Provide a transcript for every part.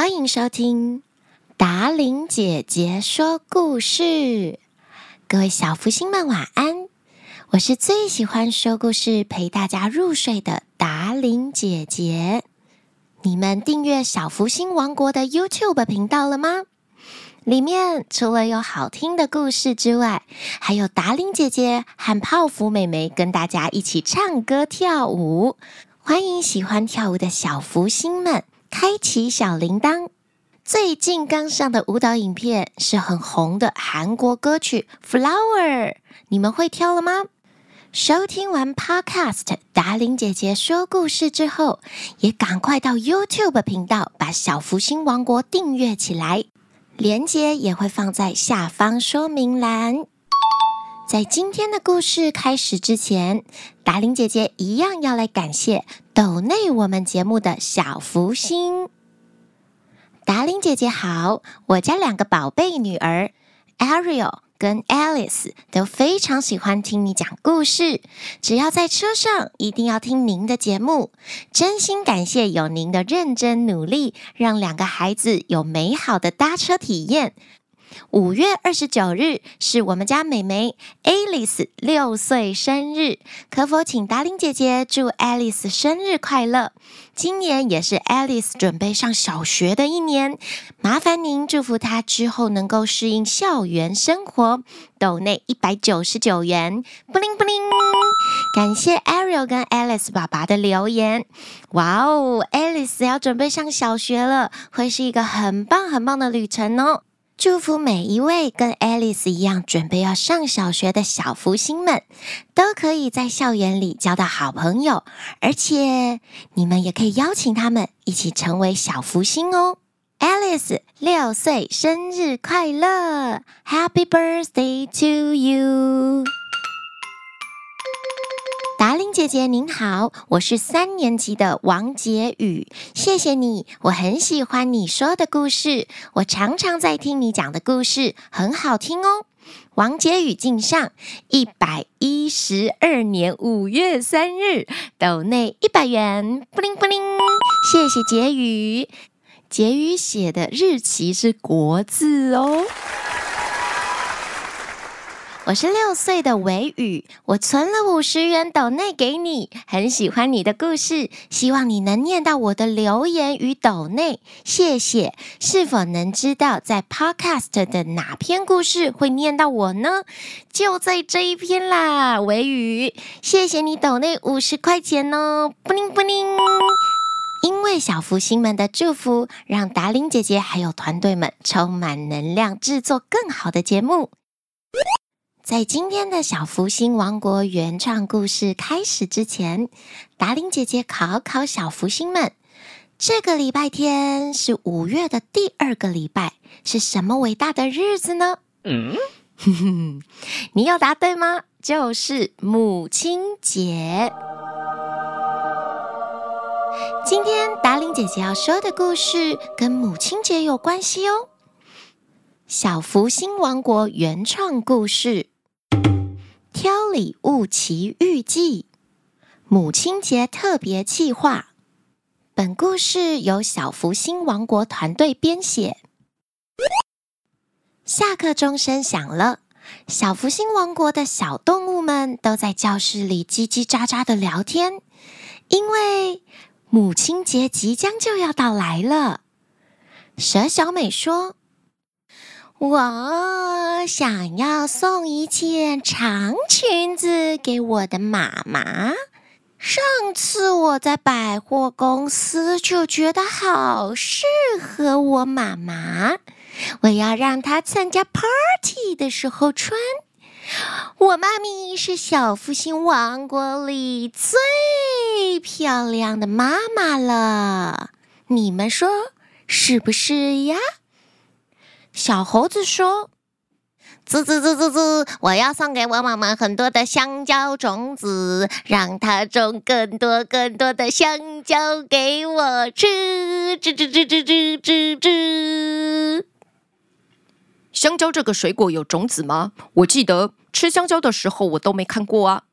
欢迎收听达琳姐姐说故事。各位小福星们晚安！我是最喜欢说故事陪大家入睡的达琳姐姐。你们订阅小福星王国的 YouTube 频道了吗？里面除了有好听的故事之外，还有达琳姐姐和泡芙妹妹跟大家一起唱歌跳舞。欢迎喜欢跳舞的小福星们！开启小铃铛。最近刚上的舞蹈影片是很红的韩国歌曲《Flower》，你们会跳了吗？收听完 Podcast 达玲姐姐说故事之后，也赶快到 YouTube 频道把小福星王国订阅起来，链接也会放在下方说明栏。在今天的故事开始之前，达玲姐姐一样要来感谢抖内我们节目的小福星。达玲姐姐好，我家两个宝贝女儿 Ariel 跟 Alice 都非常喜欢听你讲故事，只要在车上一定要听您的节目。真心感谢有您的认真努力，让两个孩子有美好的搭车体验。五月二十九日是我们家美眉 Alice 六岁生日，可否请达伶姐姐祝 Alice 生日快乐？今年也是 Alice 准备上小学的一年，麻烦您祝福她之后能够适应校园生活。抖内一百九十九元，布灵布灵。感谢 Ariel 跟 Alice 爸爸的留言。哇哦，Alice 要准备上小学了，会是一个很棒很棒的旅程哦。祝福每一位跟 Alice 一样准备要上小学的小福星们，都可以在校园里交到好朋友，而且你们也可以邀请他们一起成为小福星哦。Alice 六岁生日快乐，Happy birthday to you！达伶姐姐您好，我是三年级的王杰宇，谢谢你，我很喜欢你说的故事，我常常在听你讲的故事，很好听哦。王杰宇敬上一百一十二年五月三日，抖内一百元，布灵布灵，谢谢杰宇，杰宇写的日期是国字哦。我是六岁的维宇，我存了五十元斗内给你，很喜欢你的故事，希望你能念到我的留言与斗内，谢谢。是否能知道在 Podcast 的哪篇故事会念到我呢？就在这一篇啦，维宇，谢谢你斗内五十块钱哦，布灵布灵。因为小福星们的祝福，让达玲姐姐还有团队们充满能量，制作更好的节目。在今天的小福星王国原创故事开始之前，达伶姐姐考考小福星们：这个礼拜天是五月的第二个礼拜，是什么伟大的日子呢？嗯，哼哼，你有答对吗？就是母亲节。今天达伶姐姐要说的故事跟母亲节有关系哦。小福星王国原创故事。挑礼物奇遇记，母亲节特别企划。本故事由小福星王国团队编写。下课钟声响了，小福星王国的小动物们都在教室里叽叽喳喳的聊天，因为母亲节即将就要到来了。蛇小美说。我想要送一件长裙子给我的妈妈。上次我在百货公司就觉得好适合我妈妈，我要让她参加 party 的时候穿。我妈咪是小福星王国里最漂亮的妈妈了，你们说是不是呀？小猴子说：“滋滋滋滋滋，我要送给我妈妈很多的香蕉种子，让她种更多更多的香蕉给我吃。吱吱吱吱吱吱吱。香蕉这个水果有种子吗？我记得吃香蕉的时候我都没看过啊。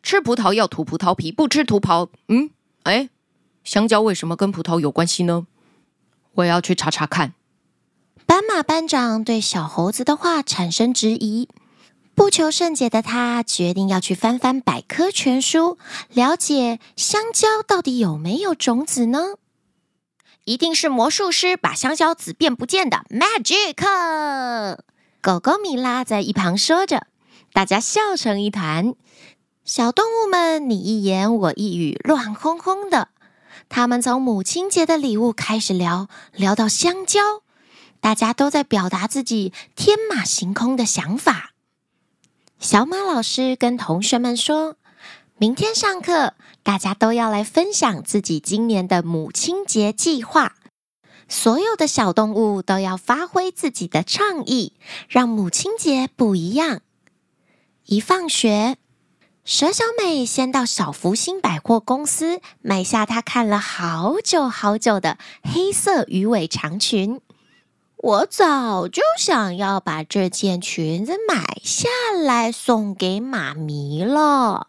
吃葡萄要吐葡萄皮，不吃葡萄，嗯，哎，香蕉为什么跟葡萄有关系呢？”我要去查查看。斑马班长对小猴子的话产生质疑，不求甚解的他决定要去翻翻百科全书，了解香蕉到底有没有种子呢？一定是魔术师把香蕉籽变不见的 magic。狗狗米拉在一旁说着，大家笑成一团。小动物们你一言我一语，乱哄哄的。他们从母亲节的礼物开始聊，聊到香蕉。大家都在表达自己天马行空的想法。小马老师跟同学们说，明天上课，大家都要来分享自己今年的母亲节计划。所有的小动物都要发挥自己的创意，让母亲节不一样。一放学，蛇小美先到小福星百货公司买下她看了好久好久的黑色鱼尾长裙。我早就想要把这件裙子买下来送给妈咪了。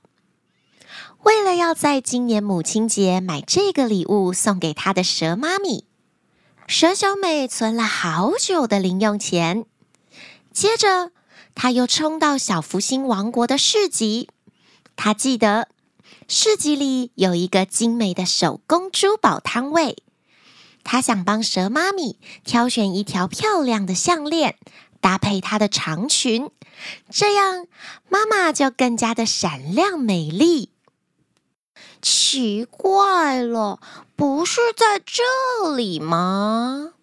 为了要在今年母亲节买这个礼物送给她的蛇妈咪，蛇小美存了好久的零用钱。接着，她又冲到小福星王国的市集。她记得市集里有一个精美的手工珠宝摊位。他想帮蛇妈咪挑选一条漂亮的项链，搭配她的长裙，这样妈妈就更加的闪亮美丽。奇怪了，不是在这里吗？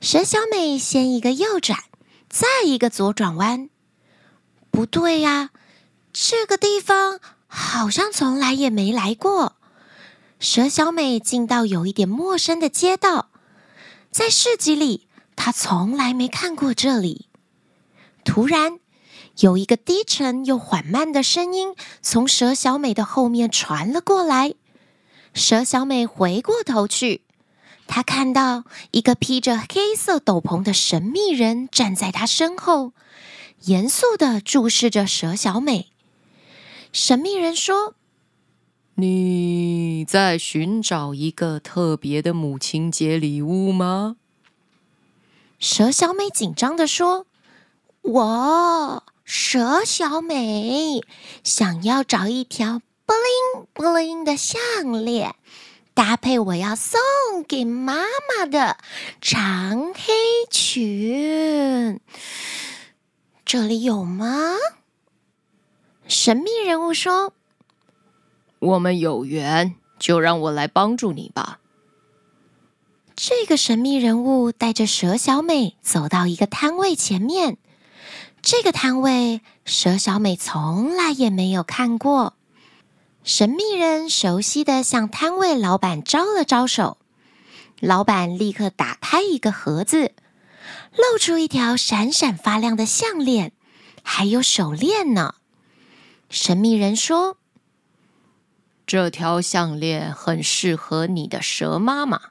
蛇小美先一个右转，再一个左转弯。不对呀，这个地方好像从来也没来过。蛇小美进到有一点陌生的街道，在市集里，她从来没看过这里。突然，有一个低沉又缓慢的声音从蛇小美的后面传了过来。蛇小美回过头去，她看到一个披着黑色斗篷的神秘人站在她身后，严肃地注视着蛇小美。神秘人说。你在寻找一个特别的母亲节礼物吗？蛇小美紧张地说：“我蛇小美想要找一条布灵布灵的项链，搭配我要送给妈妈的长黑裙。这里有吗？”神秘人物说。我们有缘，就让我来帮助你吧。这个神秘人物带着蛇小美走到一个摊位前面。这个摊位，蛇小美从来也没有看过。神秘人熟悉的向摊位老板招了招手，老板立刻打开一个盒子，露出一条闪闪发亮的项链，还有手链呢。神秘人说。这条项链很适合你的蛇妈妈，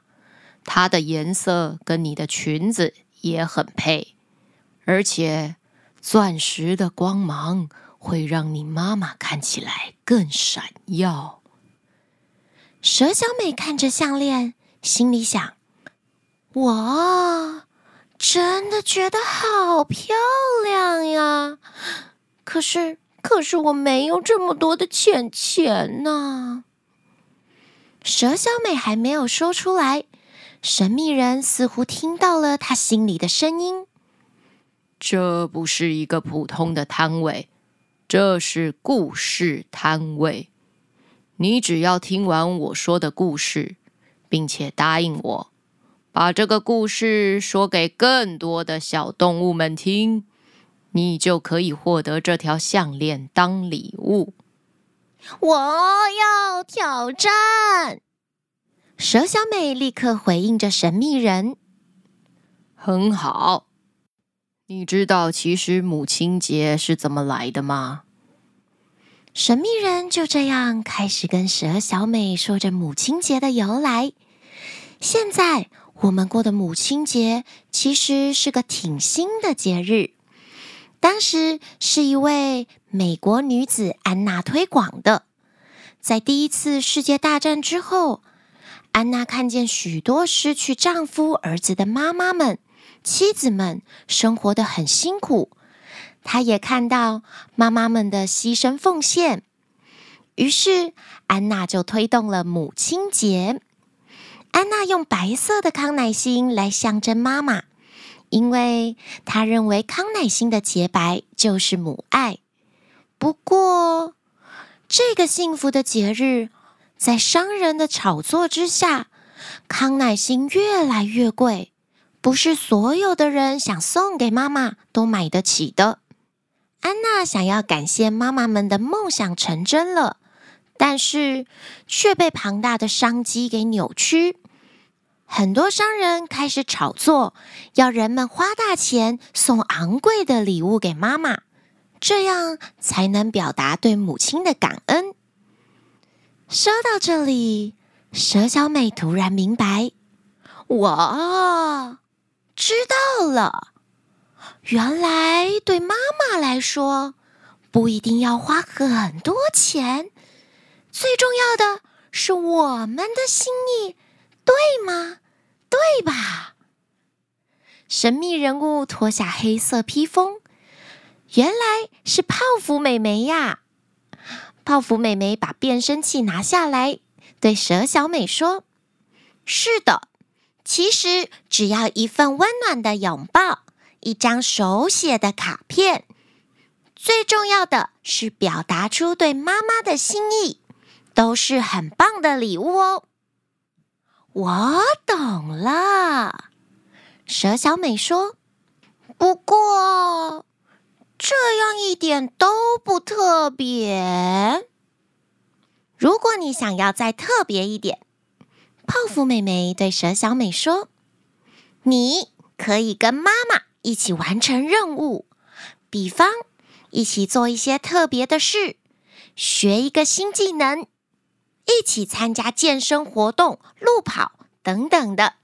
它的颜色跟你的裙子也很配，而且钻石的光芒会让你妈妈看起来更闪耀。蛇小美看着项链，心里想：“哇，真的觉得好漂亮呀！可是……”可是我没有这么多的钱钱呢。蛇小美还没有说出来，神秘人似乎听到了她心里的声音。这不是一个普通的摊位，这是故事摊位。你只要听完我说的故事，并且答应我，把这个故事说给更多的小动物们听。你就可以获得这条项链当礼物。我要挑战！蛇小美立刻回应着神秘人：“很好。你知道其实母亲节是怎么来的吗？”神秘人就这样开始跟蛇小美说着母亲节的由来。现在我们过的母亲节其实是个挺新的节日。当时是一位美国女子安娜推广的。在第一次世界大战之后，安娜看见许多失去丈夫、儿子的妈妈们、妻子们生活得很辛苦，她也看到妈妈们的牺牲奉献。于是，安娜就推动了母亲节。安娜用白色的康乃馨来象征妈妈，因为她认为康乃馨的洁白就是母爱。不过，这个幸福的节日，在商人的炒作之下，康乃馨越来越贵，不是所有的人想送给妈妈都买得起的。安娜想要感谢妈妈们的梦想成真了，但是却被庞大的商机给扭曲。很多商人开始炒作，要人们花大钱送昂贵的礼物给妈妈，这样才能表达对母亲的感恩。说到这里，蛇小美突然明白，我知道了，原来对妈妈来说，不一定要花很多钱，最重要的是我们的心意，对吗？对吧？神秘人物脱下黑色披风，原来是泡芙美眉呀！泡芙美眉把变声器拿下来，对蛇小美说：“是的，其实只要一份温暖的拥抱，一张手写的卡片，最重要的是表达出对妈妈的心意，都是很棒的礼物哦。”我懂了，蛇小美说：“不过。”这样一点都不特别。如果你想要再特别一点，泡芙妹妹对蛇小美说：“你可以跟妈妈一起完成任务，比方一起做一些特别的事，学一个新技能，一起参加健身活动、路跑等等的。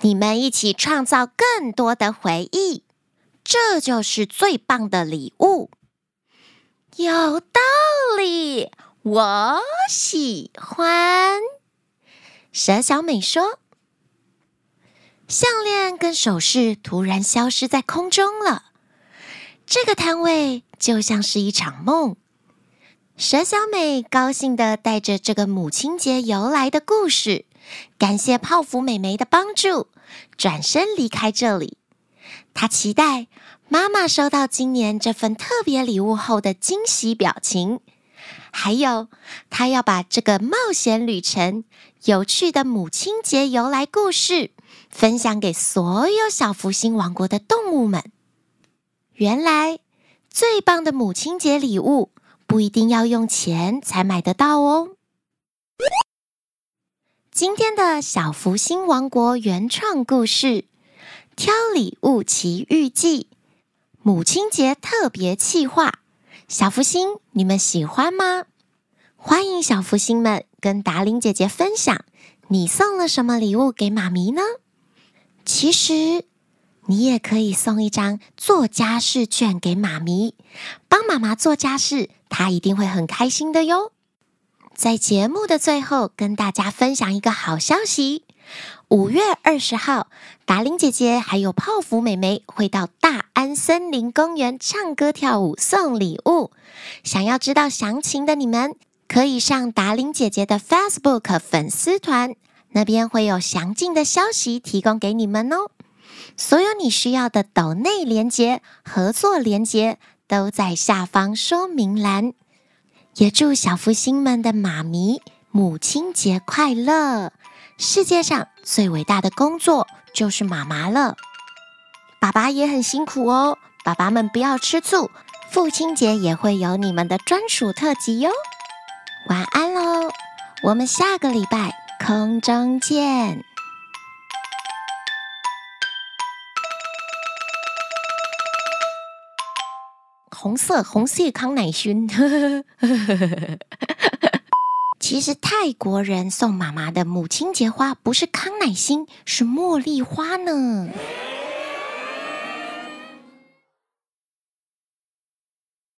你们一起创造更多的回忆。”这就是最棒的礼物，有道理，我喜欢。蛇小美说：“项链跟首饰突然消失在空中了，这个摊位就像是一场梦。”蛇小美高兴地带着这个母亲节由来的故事，感谢泡芙美眉的帮助，转身离开这里。他期待妈妈收到今年这份特别礼物后的惊喜表情，还有他要把这个冒险旅程、有趣的母亲节由来故事分享给所有小福星王国的动物们。原来，最棒的母亲节礼物不一定要用钱才买得到哦。今天的小福星王国原创故事。挑礼物奇遇记，母亲节特别企划，小福星，你们喜欢吗？欢迎小福星们跟达伶姐姐分享，你送了什么礼物给妈咪呢？其实，你也可以送一张做家事券给妈咪，帮妈妈做家事，她一定会很开心的哟。在节目的最后，跟大家分享一个好消息。五月二十号，达伶姐姐还有泡芙妹妹会到大安森林公园唱歌跳舞送礼物。想要知道详情的你们，可以上达伶姐姐的 Facebook 粉丝团，那边会有详尽的消息提供给你们哦。所有你需要的抖内连接、合作连接都在下方说明栏。也祝小福星们的妈咪母亲节快乐！世界上最伟大的工作就是妈妈了，爸爸也很辛苦哦。爸爸们不要吃醋，父亲节也会有你们的专属特辑哟。晚安喽，我们下个礼拜空中见。红色红色康乃馨。其实泰国人送妈妈的母亲节花不是康乃馨，是茉莉花呢。